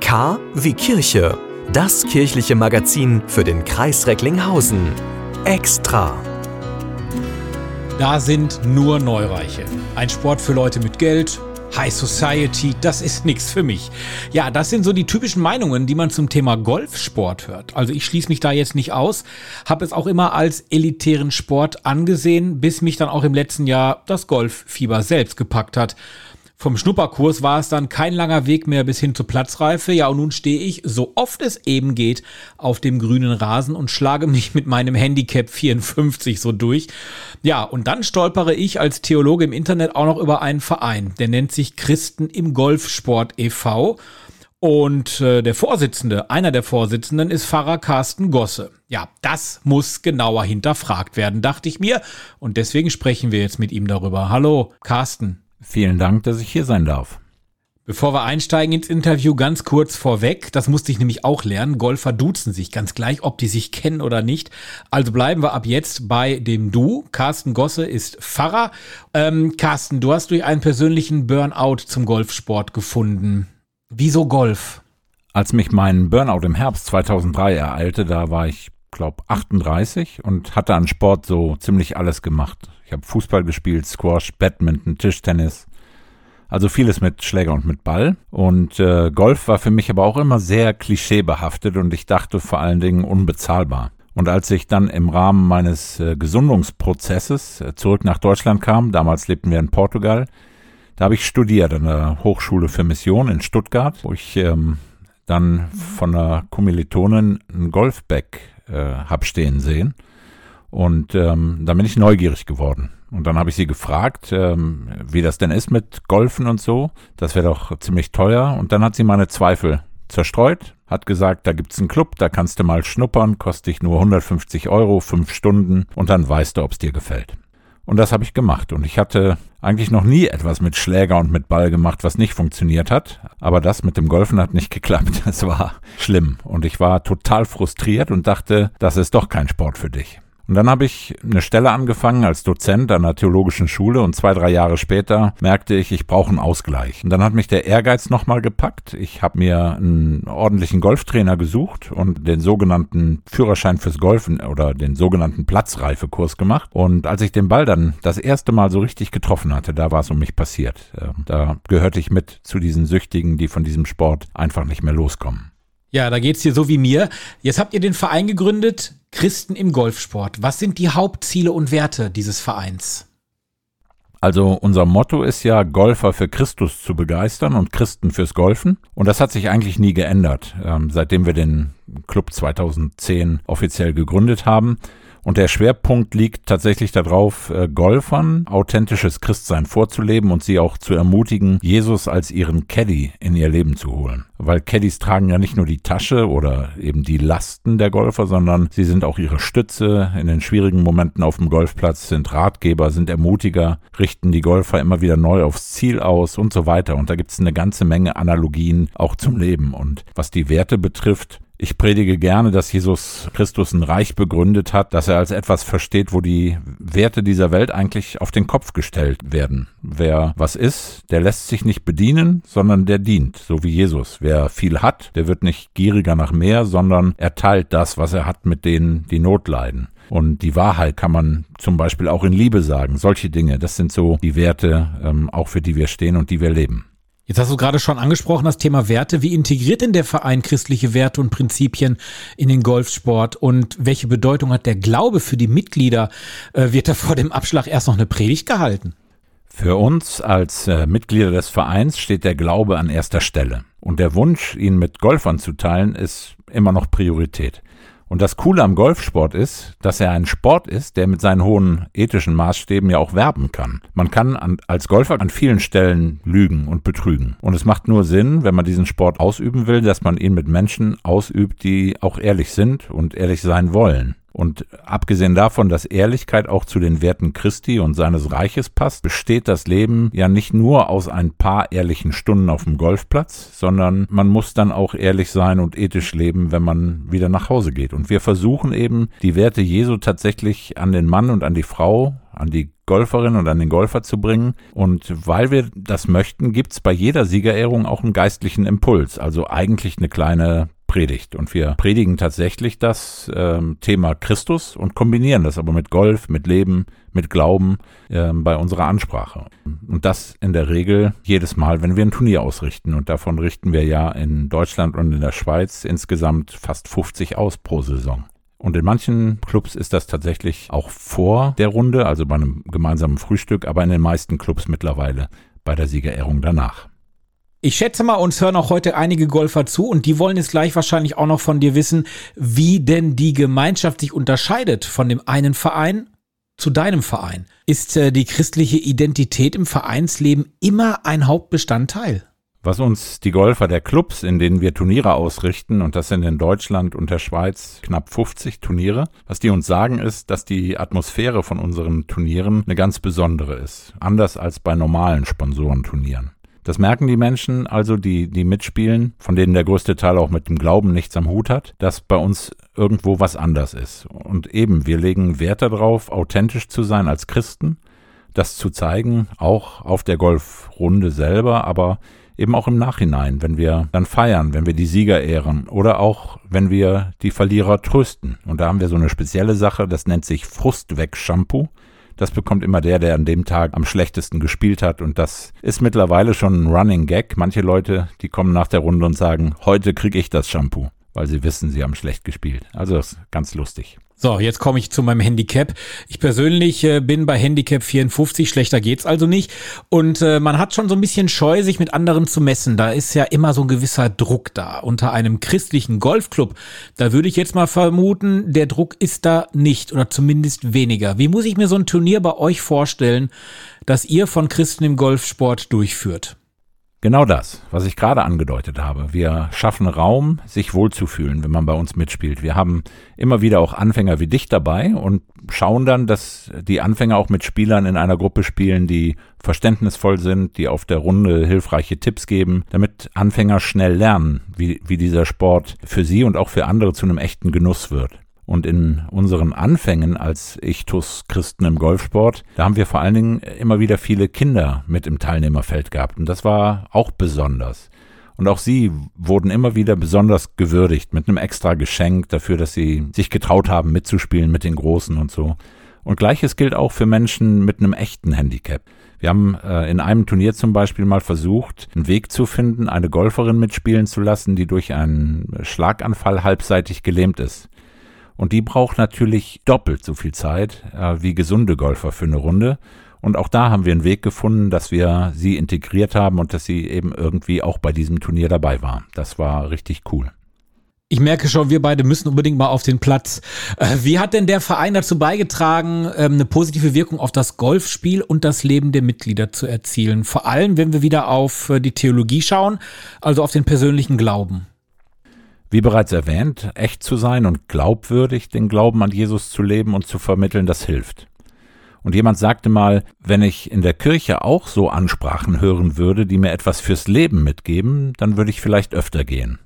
K wie Kirche. Das kirchliche Magazin für den Kreis Recklinghausen. Extra. Da sind nur Neureiche. Ein Sport für Leute mit Geld. High Society, das ist nichts für mich. Ja, das sind so die typischen Meinungen, die man zum Thema Golfsport hört. Also ich schließe mich da jetzt nicht aus, habe es auch immer als elitären Sport angesehen, bis mich dann auch im letzten Jahr das Golffieber selbst gepackt hat. Vom Schnupperkurs war es dann kein langer Weg mehr bis hin zur Platzreife. Ja, und nun stehe ich, so oft es eben geht, auf dem grünen Rasen und schlage mich mit meinem Handicap 54 so durch. Ja, und dann stolpere ich als Theologe im Internet auch noch über einen Verein. Der nennt sich Christen im Golfsport e.V. Und äh, der Vorsitzende, einer der Vorsitzenden ist Pfarrer Carsten Gosse. Ja, das muss genauer hinterfragt werden, dachte ich mir. Und deswegen sprechen wir jetzt mit ihm darüber. Hallo, Carsten. Vielen Dank, dass ich hier sein darf. Bevor wir einsteigen ins Interview, ganz kurz vorweg, das musste ich nämlich auch lernen, Golfer duzen sich, ganz gleich, ob die sich kennen oder nicht. Also bleiben wir ab jetzt bei dem Du. Carsten Gosse ist Pfarrer. Ähm, Carsten, du hast durch einen persönlichen Burnout zum Golfsport gefunden. Wieso Golf? Als mich mein Burnout im Herbst 2003 ereilte, da war ich, glaube 38 und hatte an Sport so ziemlich alles gemacht. Ich habe Fußball gespielt, Squash, Badminton, Tischtennis. Also vieles mit Schläger und mit Ball. Und äh, Golf war für mich aber auch immer sehr klischeebehaftet und ich dachte vor allen Dingen unbezahlbar. Und als ich dann im Rahmen meines äh, Gesundungsprozesses äh, zurück nach Deutschland kam, damals lebten wir in Portugal, da habe ich studiert an der Hochschule für Mission in Stuttgart, wo ich ähm, dann von einer Kommilitonin ein Golfback äh, hab stehen sehen. Und ähm, dann bin ich neugierig geworden. Und dann habe ich sie gefragt, ähm, wie das denn ist mit Golfen und so. Das wäre doch ziemlich teuer. Und dann hat sie meine Zweifel zerstreut, hat gesagt, da gibt's einen Club, da kannst du mal schnuppern, kostet dich nur 150 Euro, fünf Stunden und dann weißt du, ob's dir gefällt. Und das habe ich gemacht. Und ich hatte eigentlich noch nie etwas mit Schläger und mit Ball gemacht, was nicht funktioniert hat. Aber das mit dem Golfen hat nicht geklappt. Das war schlimm. Und ich war total frustriert und dachte, das ist doch kein Sport für dich. Und dann habe ich eine Stelle angefangen als Dozent an einer theologischen Schule und zwei, drei Jahre später merkte ich, ich brauche einen Ausgleich. Und dann hat mich der Ehrgeiz nochmal gepackt. Ich habe mir einen ordentlichen Golftrainer gesucht und den sogenannten Führerschein fürs Golfen oder den sogenannten Platzreifekurs gemacht. Und als ich den Ball dann das erste Mal so richtig getroffen hatte, da war es um mich passiert. Ähm, da gehörte ich mit zu diesen Süchtigen, die von diesem Sport einfach nicht mehr loskommen. Ja, da geht's dir so wie mir. Jetzt habt ihr den Verein gegründet, Christen im Golfsport. Was sind die Hauptziele und Werte dieses Vereins? Also unser Motto ist ja, Golfer für Christus zu begeistern und Christen fürs Golfen. Und das hat sich eigentlich nie geändert, ähm, seitdem wir den Club 2010 offiziell gegründet haben. Und der Schwerpunkt liegt tatsächlich darauf, äh, Golfern authentisches Christsein vorzuleben und sie auch zu ermutigen, Jesus als ihren Caddy in ihr Leben zu holen. Weil Caddies tragen ja nicht nur die Tasche oder eben die Lasten der Golfer, sondern sie sind auch ihre Stütze in den schwierigen Momenten auf dem Golfplatz, sind Ratgeber, sind Ermutiger, richten die Golfer immer wieder neu aufs Ziel aus und so weiter. Und da gibt es eine ganze Menge Analogien auch zum Leben. Und was die Werte betrifft, ich predige gerne, dass Jesus Christus ein Reich begründet hat, dass er als etwas versteht, wo die Werte dieser Welt eigentlich auf den Kopf gestellt werden. Wer was ist, der lässt sich nicht bedienen, sondern der dient, so wie Jesus. Wer viel hat, der wird nicht gieriger nach mehr, sondern er teilt das, was er hat, mit denen, die Not leiden. Und die Wahrheit kann man zum Beispiel auch in Liebe sagen. Solche Dinge, das sind so die Werte, ähm, auch für die wir stehen und die wir leben. Jetzt hast du gerade schon angesprochen, das Thema Werte. Wie integriert denn der Verein christliche Werte und Prinzipien in den Golfsport? Und welche Bedeutung hat der Glaube für die Mitglieder? Äh, wird da vor dem Abschlag erst noch eine Predigt gehalten? Für uns als äh, Mitglieder des Vereins steht der Glaube an erster Stelle. Und der Wunsch, ihn mit Golfern zu teilen, ist immer noch Priorität. Und das Coole am Golfsport ist, dass er ein Sport ist, der mit seinen hohen ethischen Maßstäben ja auch werben kann. Man kann an, als Golfer an vielen Stellen lügen und betrügen. Und es macht nur Sinn, wenn man diesen Sport ausüben will, dass man ihn mit Menschen ausübt, die auch ehrlich sind und ehrlich sein wollen. Und abgesehen davon, dass Ehrlichkeit auch zu den Werten Christi und seines Reiches passt, besteht das Leben ja nicht nur aus ein paar ehrlichen Stunden auf dem Golfplatz, sondern man muss dann auch ehrlich sein und ethisch leben, wenn man wieder nach Hause geht. Und wir versuchen eben, die Werte Jesu tatsächlich an den Mann und an die Frau, an die Golferin und an den Golfer zu bringen. Und weil wir das möchten, gibt's bei jeder Siegerehrung auch einen geistlichen Impuls, also eigentlich eine kleine Predigt. Und wir predigen tatsächlich das äh, Thema Christus und kombinieren das aber mit Golf, mit Leben, mit Glauben äh, bei unserer Ansprache. Und das in der Regel jedes Mal, wenn wir ein Turnier ausrichten. Und davon richten wir ja in Deutschland und in der Schweiz insgesamt fast 50 aus pro Saison. Und in manchen Clubs ist das tatsächlich auch vor der Runde, also bei einem gemeinsamen Frühstück, aber in den meisten Clubs mittlerweile bei der Siegerehrung danach. Ich schätze mal, uns hören auch heute einige Golfer zu und die wollen jetzt gleich wahrscheinlich auch noch von dir wissen, wie denn die Gemeinschaft sich unterscheidet von dem einen Verein zu deinem Verein. Ist äh, die christliche Identität im Vereinsleben immer ein Hauptbestandteil? Was uns die Golfer der Clubs, in denen wir Turniere ausrichten, und das sind in Deutschland und der Schweiz knapp 50 Turniere, was die uns sagen ist, dass die Atmosphäre von unseren Turnieren eine ganz besondere ist. Anders als bei normalen Sponsorenturnieren. Das merken die Menschen, also die, die mitspielen, von denen der größte Teil auch mit dem Glauben nichts am Hut hat, dass bei uns irgendwo was anders ist. Und eben, wir legen Wert darauf, authentisch zu sein als Christen, das zu zeigen, auch auf der Golfrunde selber, aber eben auch im Nachhinein, wenn wir dann feiern, wenn wir die Sieger ehren oder auch wenn wir die Verlierer trösten. Und da haben wir so eine spezielle Sache, das nennt sich Frustweg-Shampoo. Das bekommt immer der, der an dem Tag am schlechtesten gespielt hat. Und das ist mittlerweile schon ein Running Gag. Manche Leute, die kommen nach der Runde und sagen, heute kriege ich das Shampoo, weil sie wissen, sie haben schlecht gespielt. Also das ist ganz lustig. So, jetzt komme ich zu meinem Handicap. Ich persönlich äh, bin bei Handicap 54, schlechter geht's also nicht. Und äh, man hat schon so ein bisschen Scheu, sich mit anderen zu messen. Da ist ja immer so ein gewisser Druck da. Unter einem christlichen Golfclub, da würde ich jetzt mal vermuten, der Druck ist da nicht oder zumindest weniger. Wie muss ich mir so ein Turnier bei euch vorstellen, das ihr von Christen im Golfsport durchführt? Genau das, was ich gerade angedeutet habe. Wir schaffen Raum, sich wohlzufühlen, wenn man bei uns mitspielt. Wir haben immer wieder auch Anfänger wie dich dabei und schauen dann, dass die Anfänger auch mit Spielern in einer Gruppe spielen, die verständnisvoll sind, die auf der Runde hilfreiche Tipps geben, damit Anfänger schnell lernen, wie, wie dieser Sport für sie und auch für andere zu einem echten Genuss wird. Und in unseren Anfängen als Ichtus Christen im Golfsport, da haben wir vor allen Dingen immer wieder viele Kinder mit im Teilnehmerfeld gehabt. Und das war auch besonders. Und auch sie wurden immer wieder besonders gewürdigt mit einem extra Geschenk dafür, dass sie sich getraut haben, mitzuspielen mit den Großen und so. Und gleiches gilt auch für Menschen mit einem echten Handicap. Wir haben äh, in einem Turnier zum Beispiel mal versucht, einen Weg zu finden, eine Golferin mitspielen zu lassen, die durch einen Schlaganfall halbseitig gelähmt ist. Und die braucht natürlich doppelt so viel Zeit äh, wie gesunde Golfer für eine Runde. Und auch da haben wir einen Weg gefunden, dass wir sie integriert haben und dass sie eben irgendwie auch bei diesem Turnier dabei war. Das war richtig cool. Ich merke schon, wir beide müssen unbedingt mal auf den Platz. Äh, wie hat denn der Verein dazu beigetragen, ähm, eine positive Wirkung auf das Golfspiel und das Leben der Mitglieder zu erzielen? Vor allem, wenn wir wieder auf äh, die Theologie schauen, also auf den persönlichen Glauben. Wie bereits erwähnt, echt zu sein und glaubwürdig den Glauben an Jesus zu leben und zu vermitteln, das hilft. Und jemand sagte mal, wenn ich in der Kirche auch so Ansprachen hören würde, die mir etwas fürs Leben mitgeben, dann würde ich vielleicht öfter gehen.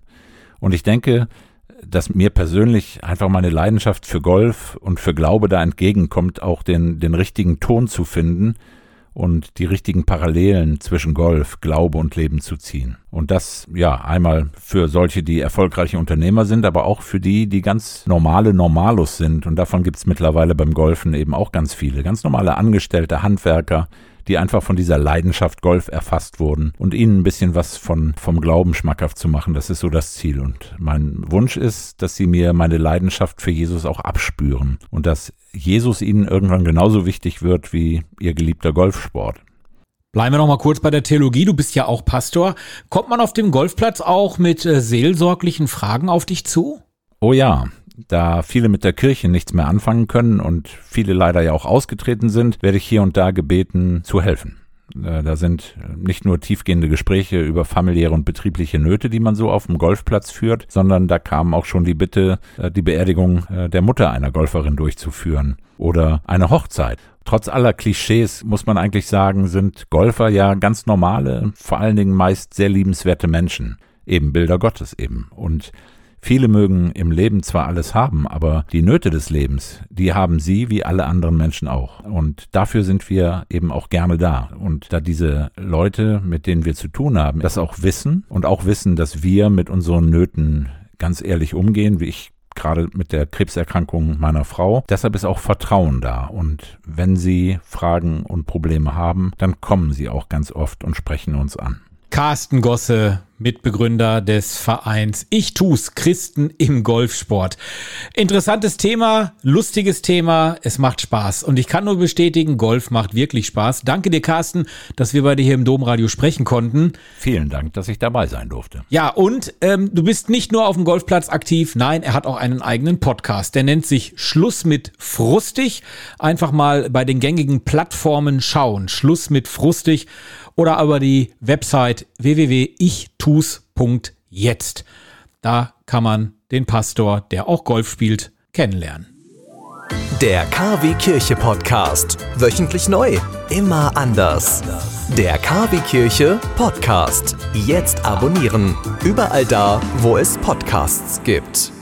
Und ich denke, dass mir persönlich einfach meine Leidenschaft für Golf und für Glaube da entgegenkommt, auch den, den richtigen Ton zu finden, und die richtigen Parallelen zwischen Golf, Glaube und Leben zu ziehen. Und das, ja, einmal für solche, die erfolgreiche Unternehmer sind, aber auch für die, die ganz normale Normalus sind. Und davon gibt es mittlerweile beim Golfen eben auch ganz viele. Ganz normale Angestellte, Handwerker, die einfach von dieser Leidenschaft Golf erfasst wurden und ihnen ein bisschen was von, vom Glauben schmackhaft zu machen. Das ist so das Ziel. Und mein Wunsch ist, dass sie mir meine Leidenschaft für Jesus auch abspüren und dass Jesus ihnen irgendwann genauso wichtig wird wie ihr geliebter Golfsport. Bleiben wir noch mal kurz bei der Theologie. Du bist ja auch Pastor. Kommt man auf dem Golfplatz auch mit äh, seelsorglichen Fragen auf dich zu? Oh ja, da viele mit der Kirche nichts mehr anfangen können und viele leider ja auch ausgetreten sind, werde ich hier und da gebeten zu helfen. Äh, da sind nicht nur tiefgehende Gespräche über familiäre und betriebliche Nöte, die man so auf dem Golfplatz führt, sondern da kam auch schon die Bitte, äh, die Beerdigung äh, der Mutter einer Golferin durchzuführen oder eine Hochzeit. Trotz aller Klischees muss man eigentlich sagen, sind Golfer ja ganz normale, vor allen Dingen meist sehr liebenswerte Menschen. Eben Bilder Gottes eben. Und Viele mögen im Leben zwar alles haben, aber die Nöte des Lebens, die haben sie wie alle anderen Menschen auch. Und dafür sind wir eben auch gerne da. Und da diese Leute, mit denen wir zu tun haben, das auch wissen und auch wissen, dass wir mit unseren Nöten ganz ehrlich umgehen, wie ich gerade mit der Krebserkrankung meiner Frau. Deshalb ist auch Vertrauen da. Und wenn Sie Fragen und Probleme haben, dann kommen Sie auch ganz oft und sprechen uns an. Carsten Gosse, Mitbegründer des Vereins Ich tu's Christen im Golfsport. Interessantes Thema, lustiges Thema, es macht Spaß und ich kann nur bestätigen, Golf macht wirklich Spaß. Danke dir Carsten, dass wir bei dir hier im Domradio sprechen konnten. Vielen Dank, dass ich dabei sein durfte. Ja, und ähm, du bist nicht nur auf dem Golfplatz aktiv, nein, er hat auch einen eigenen Podcast. Der nennt sich Schluss mit Frustig. Einfach mal bei den gängigen Plattformen schauen. Schluss mit Frustig oder aber die Website www.ichtus.jetzt. Da kann man den Pastor, der auch Golf spielt, kennenlernen. Der KW Kirche Podcast. Wöchentlich neu. Immer anders. Der KW Kirche Podcast. Jetzt abonnieren. Überall da, wo es Podcasts gibt.